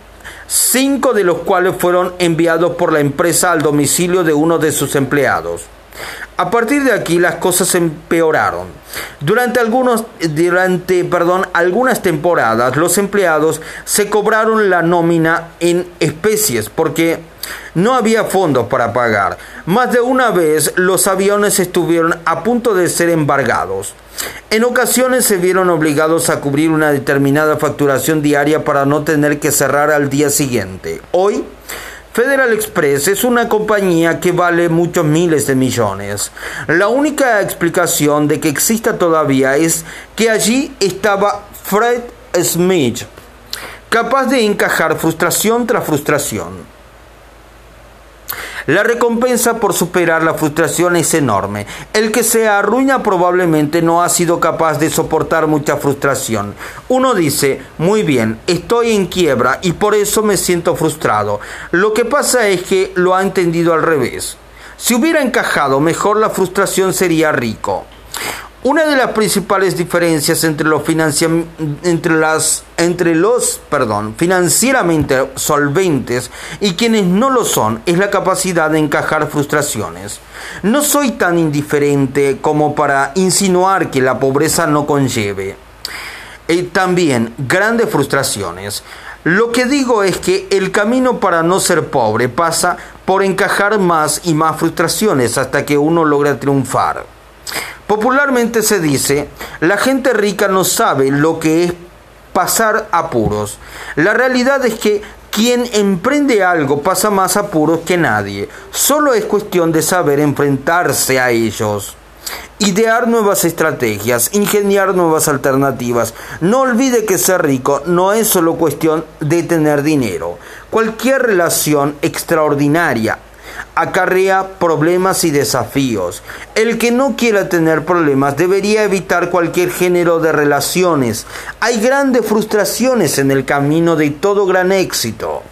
5 de los cuales fueron enviados por la empresa al domicilio de uno de sus empleados. A partir de aquí las cosas empeoraron. Durante, algunas temporadas los empleados se cobraron la nómina en especies porque no había fondos para pagar. Más de una vez los aviones estuvieron a punto de ser embargados. En ocasiones se vieron obligados a cubrir una determinada facturación diaria para no tener que cerrar al día siguiente. Hoy, Federal Express es una compañía que vale muchos miles de millones. La única explicación de que exista todavía es que allí estaba Fred Smith, capaz de encajar frustración tras frustración. La recompensa por superar la frustración es enorme. El que se arruina probablemente no ha sido capaz de soportar mucha frustración. Uno dice, muy bien, estoy en quiebra y por eso me siento frustrado. Lo que pasa es que lo ha entendido al revés. Si hubiera encajado mejor la frustración sería rico. Una de las principales diferencias entre los, entre las, entre los perdón, financieramente solventes y quienes no lo son es la capacidad de encajar frustraciones. No soy tan indiferente como para insinuar que la pobreza no conlleve eh, también grandes frustraciones. Lo que digo es que el camino para no ser pobre pasa por encajar más y más frustraciones hasta que uno logra triunfar. Popularmente se dice, la gente rica no sabe lo que es pasar apuros. La realidad es que quien emprende algo pasa más apuros que nadie. Solo es cuestión de saber enfrentarse a ellos. Idear nuevas estrategias, ingeniar nuevas alternativas. No olvide que ser rico no es solo cuestión de tener dinero. Cualquier relación extraordinaria, acarrea problemas y desafíos. El que no quiera tener problemas debería evitar cualquier género de relaciones. Hay grandes frustraciones en el camino de todo gran éxito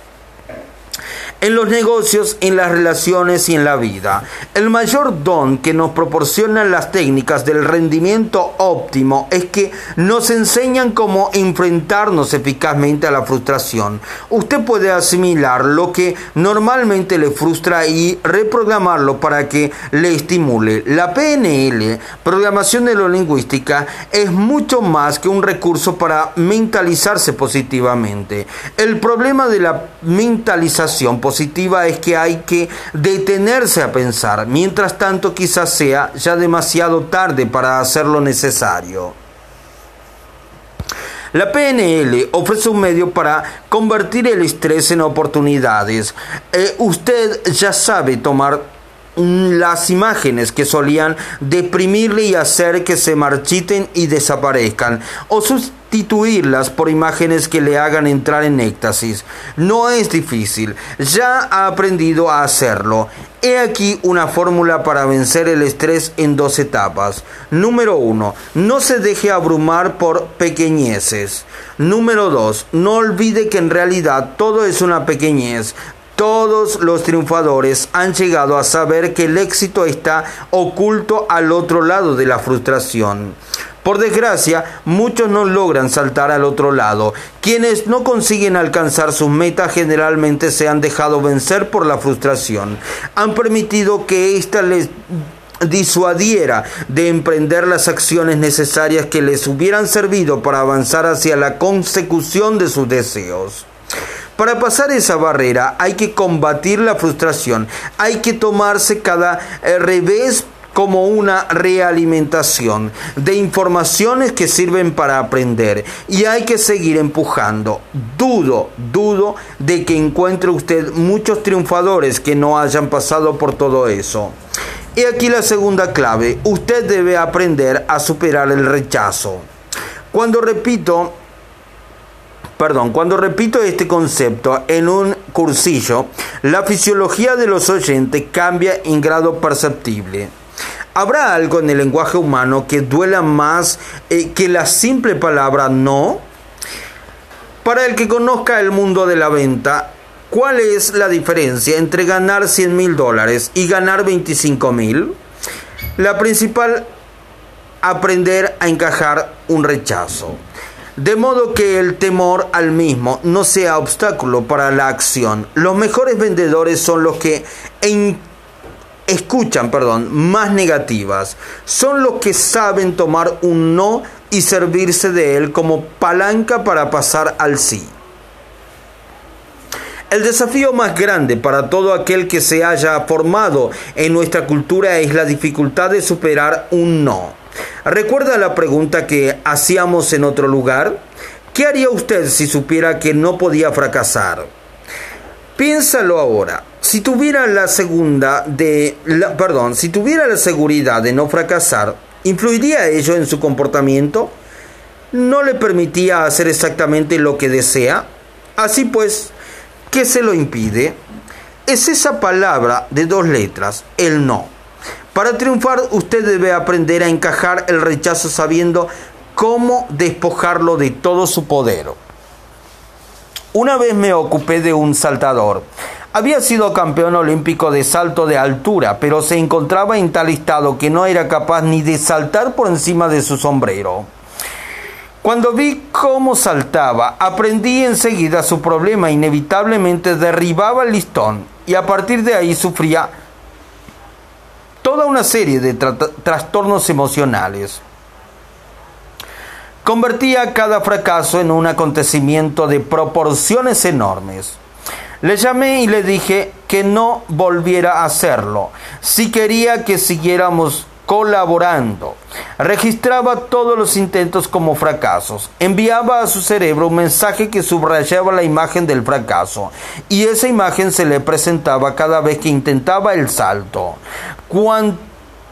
en los negocios, en las relaciones y en la vida. El mayor don que nos proporcionan las técnicas del rendimiento óptimo es que nos enseñan cómo enfrentarnos eficazmente a la frustración. Usted puede asimilar lo que normalmente le frustra y reprogramarlo para que le estimule. La PNL, programación neurolingüística, es mucho más que un recurso para mentalizarse positivamente. El problema de la mentalización positiva es que hay que detenerse a pensar. Mientras tanto, quizás sea ya demasiado tarde para hacer lo necesario. La PNL ofrece un medio para convertir el estrés en oportunidades. Eh, usted ya sabe tomar las imágenes que solían deprimirle y hacer que se marchiten y desaparezcan, o sustituirlas por imágenes que le hagan entrar en éxtasis. No es difícil, ya ha aprendido a hacerlo. He aquí una fórmula para vencer el estrés en dos etapas. Número uno, no se deje abrumar por pequeñeces. Número dos, no olvide que en realidad todo es una pequeñez. Todos los triunfadores han llegado a saber que el éxito está oculto al otro lado de la frustración. Por desgracia, muchos no logran saltar al otro lado. Quienes no consiguen alcanzar sus metas generalmente se han dejado vencer por la frustración. Han permitido que ésta les disuadiera de emprender las acciones necesarias que les hubieran servido para avanzar hacia la consecución de sus deseos. Para pasar esa barrera hay que combatir la frustración, hay que tomarse cada eh, revés como una realimentación de informaciones que sirven para aprender y hay que seguir empujando. Dudo, dudo de que encuentre usted muchos triunfadores que no hayan pasado por todo eso. Y aquí la segunda clave, usted debe aprender a superar el rechazo. Cuando repito Perdón, cuando repito este concepto en un cursillo, la fisiología de los oyentes cambia en grado perceptible. ¿Habrá algo en el lenguaje humano que duela más eh, que la simple palabra no? Para el que conozca el mundo de la venta, ¿cuál es la diferencia entre ganar 100 mil dólares y ganar 25 mil? La principal, aprender a encajar un rechazo de modo que el temor al mismo no sea obstáculo para la acción. Los mejores vendedores son los que escuchan, perdón, más negativas. Son los que saben tomar un no y servirse de él como palanca para pasar al sí. El desafío más grande para todo aquel que se haya formado en nuestra cultura es la dificultad de superar un no. ¿Recuerda la pregunta que hacíamos en otro lugar? ¿Qué haría usted si supiera que no podía fracasar? Piénsalo ahora. Si tuviera la segunda de la, perdón, si tuviera la seguridad de no fracasar, ¿influiría ello en su comportamiento? ¿No le permitía hacer exactamente lo que desea? Así pues, ¿qué se lo impide? Es esa palabra de dos letras, el no. Para triunfar usted debe aprender a encajar el rechazo sabiendo cómo despojarlo de todo su poder. Una vez me ocupé de un saltador. Había sido campeón olímpico de salto de altura, pero se encontraba en tal estado que no era capaz ni de saltar por encima de su sombrero. Cuando vi cómo saltaba, aprendí enseguida su problema. Inevitablemente derribaba el listón y a partir de ahí sufría toda una serie de trastornos emocionales. Convertía cada fracaso en un acontecimiento de proporciones enormes. Le llamé y le dije que no volviera a hacerlo, si quería que siguiéramos colaborando. Registraba todos los intentos como fracasos. Enviaba a su cerebro un mensaje que subrayaba la imagen del fracaso y esa imagen se le presentaba cada vez que intentaba el salto.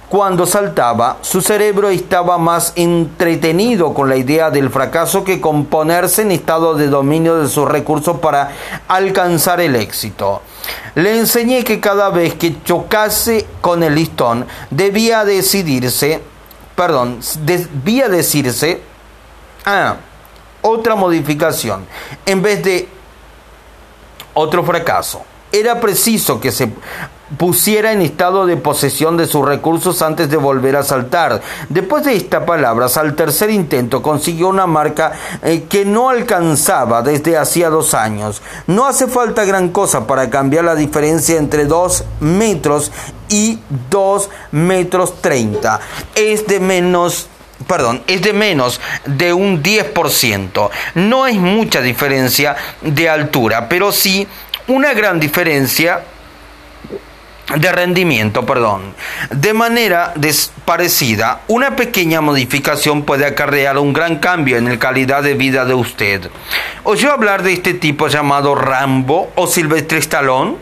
Cuando saltaba, su cerebro estaba más entretenido con la idea del fracaso que con ponerse en estado de dominio de sus recursos para alcanzar el éxito. Le enseñé que cada vez que chocase con el listón debía decidirse, perdón, debía decirse, ah, otra modificación, en vez de otro fracaso. Era preciso que se pusiera en estado de posesión de sus recursos antes de volver a saltar. Después de estas palabras, al tercer intento consiguió una marca eh, que no alcanzaba desde hacía dos años. No hace falta gran cosa para cambiar la diferencia entre dos metros y dos metros treinta. Es de menos perdón, es de menos de un 10%. No es mucha diferencia de altura, pero sí una gran diferencia de rendimiento, perdón. De manera parecida, una pequeña modificación puede acarrear un gran cambio en la calidad de vida de usted. ¿Oyó hablar de este tipo llamado Rambo o Silvestre Stallone?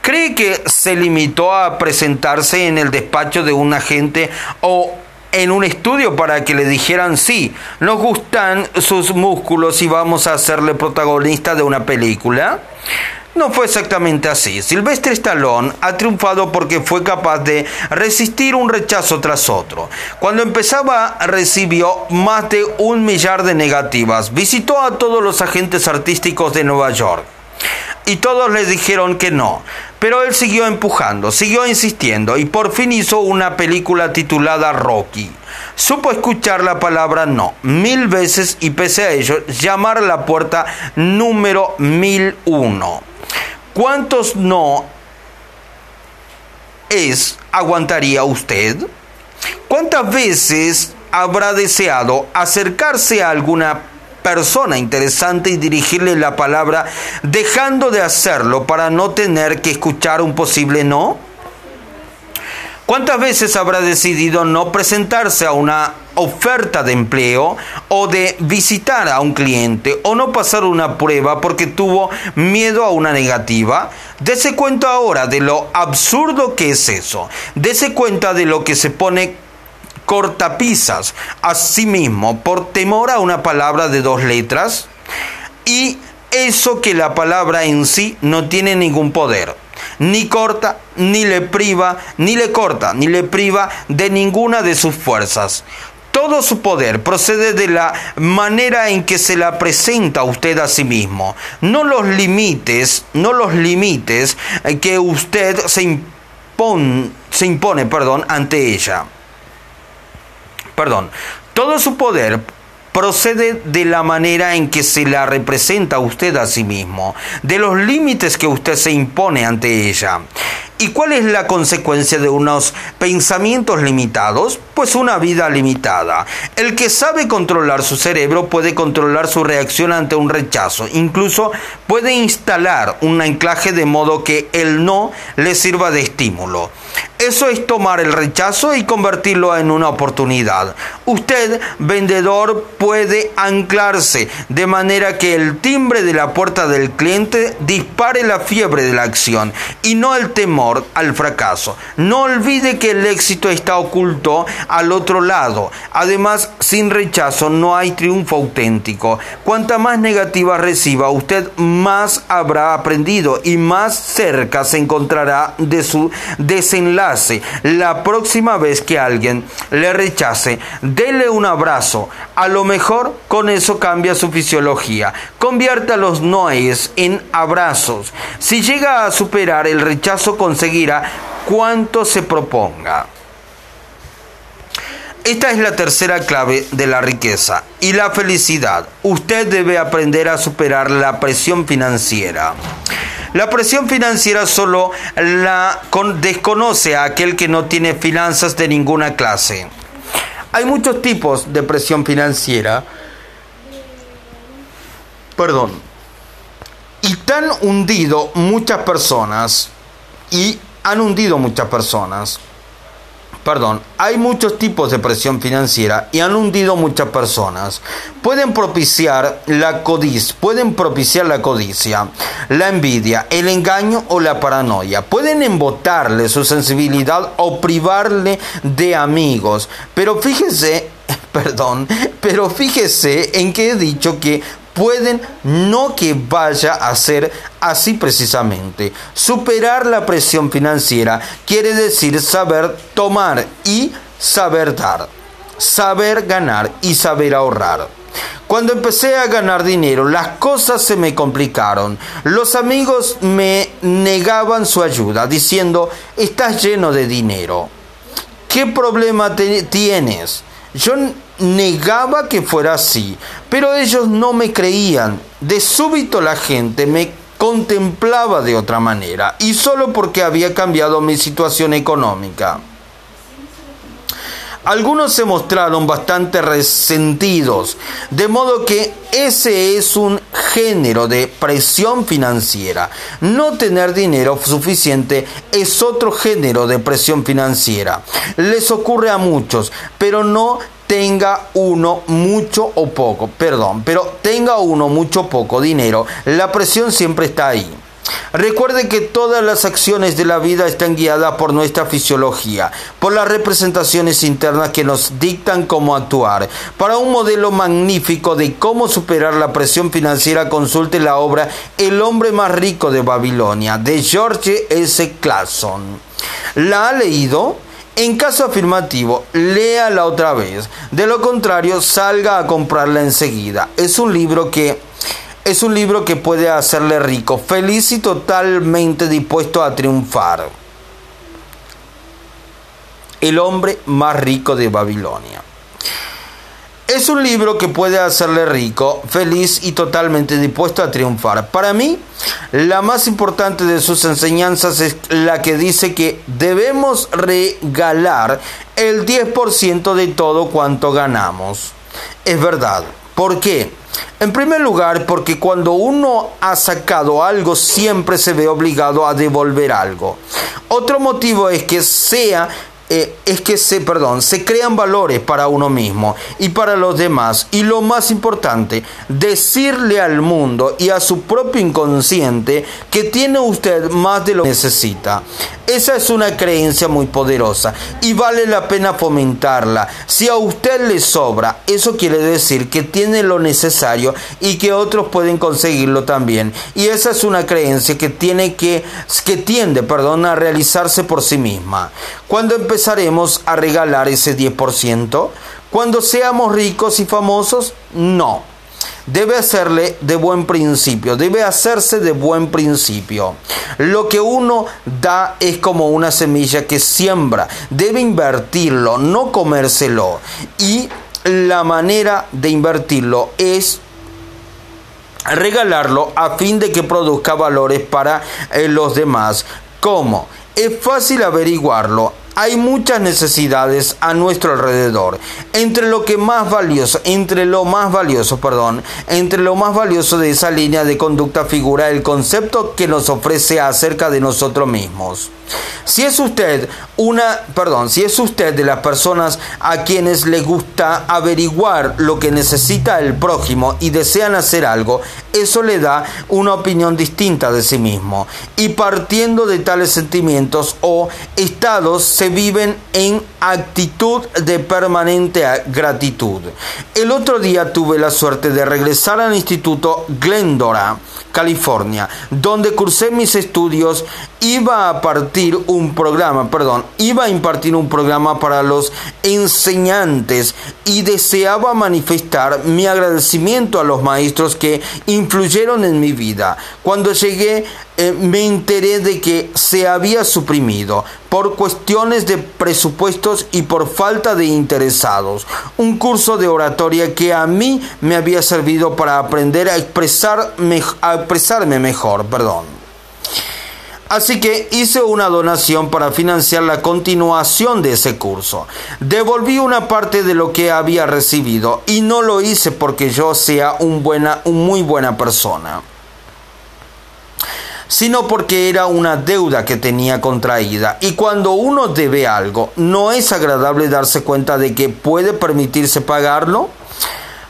¿Cree que se limitó a presentarse en el despacho de un agente o en un estudio para que le dijeran sí, nos gustan sus músculos y vamos a hacerle protagonista de una película? No fue exactamente así. Silvestre Stallone ha triunfado porque fue capaz de resistir un rechazo tras otro. Cuando empezaba recibió más de un millar de negativas. Visitó a todos los agentes artísticos de Nueva York. Y todos les dijeron que no. Pero él siguió empujando, siguió insistiendo y por fin hizo una película titulada Rocky. Supo escuchar la palabra no mil veces y pese a ello llamar a la puerta número 1001. ¿Cuántos no es aguantaría usted? ¿Cuántas veces habrá deseado acercarse a alguna persona interesante y dirigirle la palabra dejando de hacerlo para no tener que escuchar un posible no? ¿Cuántas veces habrá decidido no presentarse a una oferta de empleo o de visitar a un cliente o no pasar una prueba porque tuvo miedo a una negativa? Dese cuenta ahora de lo absurdo que es eso. Dese cuenta de lo que se pone cortapisas a sí mismo por temor a una palabra de dos letras y eso que la palabra en sí no tiene ningún poder ni corta, ni le priva, ni le corta, ni le priva de ninguna de sus fuerzas. Todo su poder procede de la manera en que se la presenta usted a sí mismo. No los límites, no los límites que usted se impone, se impone, perdón, ante ella. Perdón. Todo su poder procede de la manera en que se la representa usted a sí mismo, de los límites que usted se impone ante ella. ¿Y cuál es la consecuencia de unos pensamientos limitados? Pues una vida limitada. El que sabe controlar su cerebro puede controlar su reacción ante un rechazo. Incluso puede instalar un anclaje de modo que el no le sirva de estímulo. Eso es tomar el rechazo y convertirlo en una oportunidad. Usted, vendedor, puede anclarse de manera que el timbre de la puerta del cliente dispare la fiebre de la acción y no el temor al fracaso. No olvide que el éxito está oculto al otro lado. Además, sin rechazo no hay triunfo auténtico. Cuanta más negativa reciba usted, más habrá aprendido y más cerca se encontrará de su desenlace enlace. La próxima vez que alguien le rechace, dele un abrazo. A lo mejor con eso cambia su fisiología. Convierta los noes en abrazos. Si llega a superar el rechazo, conseguirá cuanto se proponga. Esta es la tercera clave de la riqueza y la felicidad. Usted debe aprender a superar la presión financiera. La presión financiera solo la desconoce a aquel que no tiene finanzas de ninguna clase. Hay muchos tipos de presión financiera. Perdón. Y tan hundido muchas personas y han hundido muchas personas perdón, hay muchos tipos de presión financiera y han hundido muchas personas. Pueden propiciar la codicia, pueden propiciar la codicia, la envidia, el engaño o la paranoia. Pueden embotarle su sensibilidad o privarle de amigos. Pero fíjese, perdón, pero fíjese en que he dicho que pueden no que vaya a ser así precisamente. Superar la presión financiera quiere decir saber tomar y saber dar, saber ganar y saber ahorrar. Cuando empecé a ganar dinero, las cosas se me complicaron. Los amigos me negaban su ayuda, diciendo, estás lleno de dinero. ¿Qué problema tienes? Yo negaba que fuera así, pero ellos no me creían. De súbito la gente me contemplaba de otra manera, y solo porque había cambiado mi situación económica. Algunos se mostraron bastante resentidos, de modo que ese es un género de presión financiera. No tener dinero suficiente es otro género de presión financiera. Les ocurre a muchos, pero no tenga uno mucho o poco, perdón, pero tenga uno mucho o poco dinero, la presión siempre está ahí. Recuerde que todas las acciones de la vida están guiadas por nuestra fisiología, por las representaciones internas que nos dictan cómo actuar. Para un modelo magnífico de cómo superar la presión financiera, consulte la obra El hombre más rico de Babilonia, de George S. Clason. ¿La ha leído? En caso afirmativo, léala otra vez. De lo contrario, salga a comprarla enseguida. Es un libro que es un libro que puede hacerle rico, feliz y totalmente dispuesto a triunfar. El hombre más rico de Babilonia. Es un libro que puede hacerle rico, feliz y totalmente dispuesto a triunfar. Para mí, la más importante de sus enseñanzas es la que dice que debemos regalar el 10% de todo cuanto ganamos. Es verdad. ¿Por qué? En primer lugar, porque cuando uno ha sacado algo, siempre se ve obligado a devolver algo. Otro motivo es que sea eh, es que se, perdón, se crean valores para uno mismo y para los demás. Y lo más importante, decirle al mundo y a su propio inconsciente que tiene usted más de lo que necesita. Esa es una creencia muy poderosa y vale la pena fomentarla. Si a usted le sobra, eso quiere decir que tiene lo necesario y que otros pueden conseguirlo también. Y esa es una creencia que tiene que, que tiende, perdón, a realizarse por sí misma. Cuando empezaremos a regalar ese 10%? Cuando seamos ricos y famosos? No debe hacerle de buen principio, debe hacerse de buen principio. Lo que uno da es como una semilla que siembra, debe invertirlo, no comérselo. Y la manera de invertirlo es regalarlo a fin de que produzca valores para eh, los demás. ¿Cómo? Es fácil averiguarlo hay muchas necesidades a nuestro alrededor. Entre lo que más valioso, entre lo más valioso, perdón, entre lo más valioso de esa línea de conducta figura el concepto que nos ofrece acerca de nosotros mismos. Si es usted una, perdón, si es usted de las personas a quienes le gusta averiguar lo que necesita el prójimo y desean hacer algo, eso le da una opinión distinta de sí mismo. Y partiendo de tales sentimientos o estados viven en actitud de permanente gratitud. El otro día tuve la suerte de regresar al Instituto Glendora, California, donde cursé mis estudios, iba a partir un programa, perdón, iba a impartir un programa para los enseñantes y deseaba manifestar mi agradecimiento a los maestros que influyeron en mi vida. Cuando llegué eh, me enteré de que se había suprimido por cuestiones de presupuestos y por falta de interesados. Un curso de oratoria que a mí me había servido para aprender a, expresar, a expresarme mejor. Perdón. Así que hice una donación para financiar la continuación de ese curso. Devolví una parte de lo que había recibido y no lo hice porque yo sea un, buena, muy buena persona sino porque era una deuda que tenía contraída. Y cuando uno debe algo, ¿no es agradable darse cuenta de que puede permitirse pagarlo?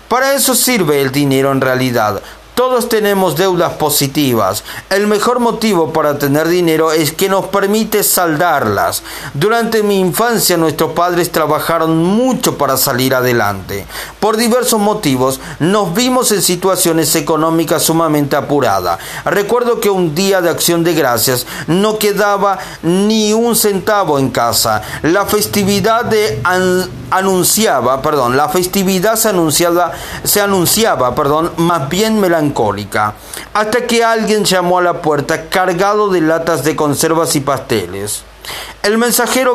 Para eso sirve el dinero en realidad, todos tenemos deudas positivas. El mejor motivo para tener dinero es que nos permite saldarlas. Durante mi infancia nuestros padres trabajaron mucho para salir adelante. Por diversos motivos nos vimos en situaciones económicas sumamente apuradas. Recuerdo que un día de acción de gracias no quedaba ni un centavo en casa. La festividad de anunciaba, perdón, la festividad se anunciaba, se anunciaba, perdón, más bien hasta que alguien llamó a la puerta cargado de latas de conservas y pasteles. El mensajero